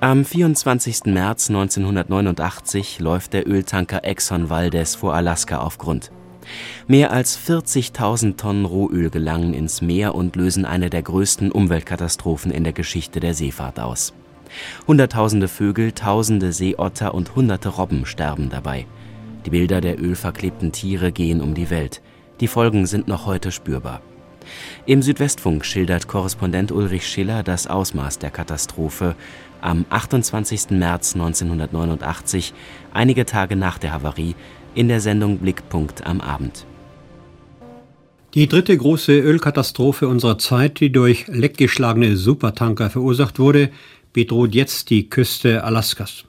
Am 24. März 1989 läuft der Öltanker Exxon Valdez vor Alaska auf Grund. Mehr als 40.000 Tonnen Rohöl gelangen ins Meer und lösen eine der größten Umweltkatastrophen in der Geschichte der Seefahrt aus. Hunderttausende Vögel, tausende Seeotter und hunderte Robben sterben dabei. Die Bilder der ölverklebten Tiere gehen um die Welt. Die Folgen sind noch heute spürbar. Im Südwestfunk schildert Korrespondent Ulrich Schiller das Ausmaß der Katastrophe am 28. März 1989, einige Tage nach der Havarie, in der Sendung Blickpunkt am Abend. Die dritte große Ölkatastrophe unserer Zeit, die durch leckgeschlagene Supertanker verursacht wurde, bedroht jetzt die Küste Alaskas.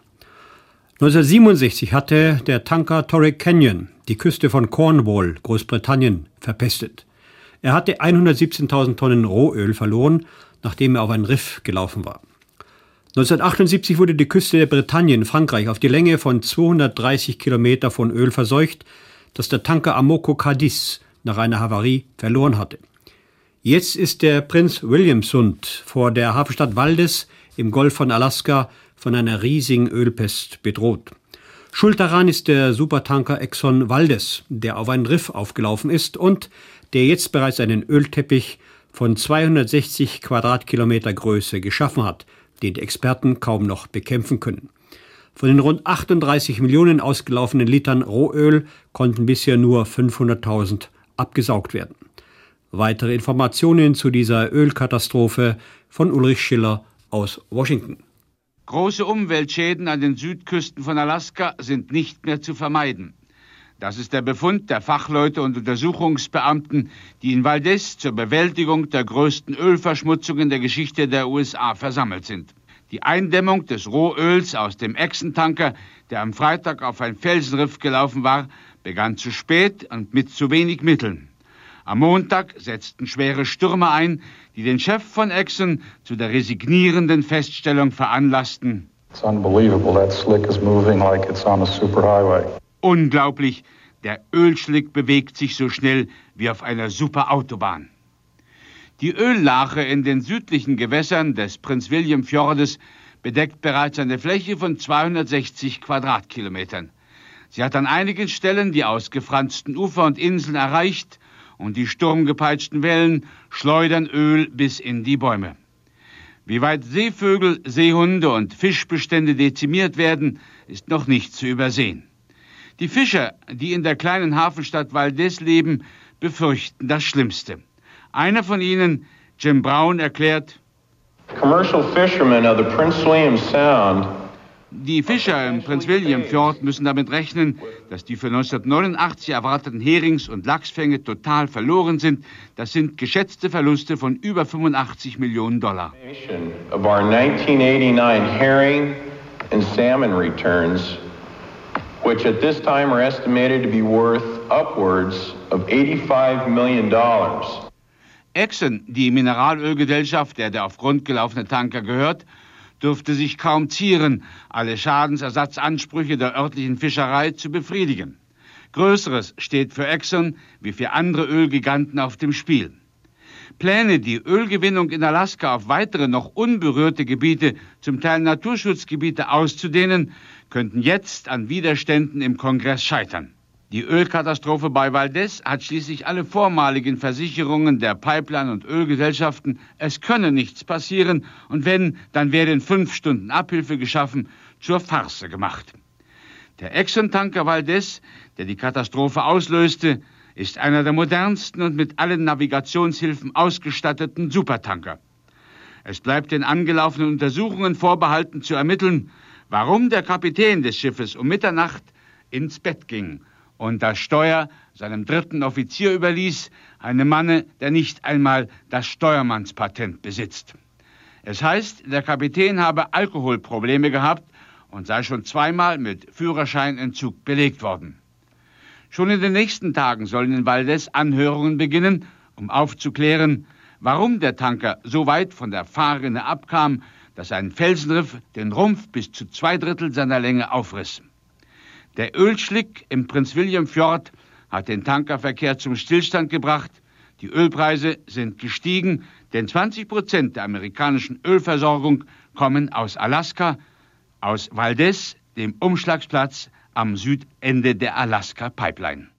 1967 hatte der Tanker Torrey Canyon die Küste von Cornwall, Großbritannien, verpestet. Er hatte 117.000 Tonnen Rohöl verloren, nachdem er auf ein Riff gelaufen war. 1978 wurde die Küste der Bretagne in Frankreich auf die Länge von 230 Kilometer von Öl verseucht, das der Tanker Amoco Cadiz nach einer Havarie verloren hatte. Jetzt ist der Prinz William Sund vor der Hafenstadt Waldes im Golf von Alaska von einer riesigen Ölpest bedroht. Schuld daran ist der Supertanker Exxon Valdez, der auf ein Riff aufgelaufen ist und der jetzt bereits einen Ölteppich von 260 Quadratkilometer Größe geschaffen hat, den die Experten kaum noch bekämpfen können. Von den rund 38 Millionen ausgelaufenen Litern Rohöl konnten bisher nur 500.000 abgesaugt werden. Weitere Informationen zu dieser Ölkatastrophe von Ulrich Schiller aus Washington. Große Umweltschäden an den Südküsten von Alaska sind nicht mehr zu vermeiden. Das ist der Befund der Fachleute und Untersuchungsbeamten, die in Valdez zur Bewältigung der größten Ölverschmutzungen der Geschichte der USA versammelt sind. Die Eindämmung des Rohöls aus dem Echsentanker, der am Freitag auf ein Felsenriff gelaufen war, begann zu spät und mit zu wenig Mitteln. Am Montag setzten schwere Stürme ein, die den Chef von Exxon zu der resignierenden Feststellung veranlassten. It's unbelievable that slick is moving like it's on a superhighway. Unglaublich, der Ölschlick bewegt sich so schnell wie auf einer Superautobahn. Die Öllache in den südlichen Gewässern des Prinz William Fjordes bedeckt bereits eine Fläche von 260 Quadratkilometern. Sie hat an einigen Stellen die ausgefransten Ufer und Inseln erreicht und die sturmgepeitschten Wellen schleudern Öl bis in die Bäume. Wie weit Seevögel, Seehunde und Fischbestände dezimiert werden, ist noch nicht zu übersehen. Die Fischer, die in der kleinen Hafenstadt Valdez leben, befürchten das Schlimmste. Einer von ihnen, Jim Brown, erklärt, Commercial fishermen of the Prince William Sound die Fischer im Prinz William Fjord müssen damit rechnen, dass die für 1989 erwarteten Herings- und Lachsfänge total verloren sind. Das sind geschätzte Verluste von über 85 Millionen Dollar. Of our 1989 herring and salmon returns which at this time are estimated to be worth upwards of 85 million dollars. Exxon, die Mineralölgesellschaft, der der auf Grund gelaufene Tanker gehört, dürfte sich kaum zieren, alle Schadensersatzansprüche der örtlichen Fischerei zu befriedigen. Größeres steht für Exxon wie für andere Ölgiganten auf dem Spiel. Pläne, die Ölgewinnung in Alaska auf weitere noch unberührte Gebiete, zum Teil Naturschutzgebiete auszudehnen, könnten jetzt an Widerständen im Kongress scheitern. Die Ölkatastrophe bei Valdez hat schließlich alle vormaligen Versicherungen der Pipeline- und Ölgesellschaften, es könne nichts passieren und wenn, dann werde in fünf Stunden Abhilfe geschaffen, zur Farce gemacht. Der Exxon-Tanker Valdez, der die Katastrophe auslöste, ist einer der modernsten und mit allen Navigationshilfen ausgestatteten Supertanker. Es bleibt den angelaufenen Untersuchungen vorbehalten zu ermitteln, warum der Kapitän des Schiffes um Mitternacht ins Bett ging und das Steuer seinem dritten Offizier überließ, einem Manne, der nicht einmal das Steuermannspatent besitzt. Es heißt, der Kapitän habe Alkoholprobleme gehabt und sei schon zweimal mit Führerscheinentzug belegt worden. Schon in den nächsten Tagen sollen in Valdez Anhörungen beginnen, um aufzuklären, warum der Tanker so weit von der Fahrrinne abkam, dass ein Felsenriff den Rumpf bis zu zwei Drittel seiner Länge aufriss. Der Ölschlick im Prinz William Fjord hat den Tankerverkehr zum Stillstand gebracht. Die Ölpreise sind gestiegen, denn 20 Prozent der amerikanischen Ölversorgung kommen aus Alaska, aus Valdez, dem Umschlagsplatz am Südende der Alaska Pipeline.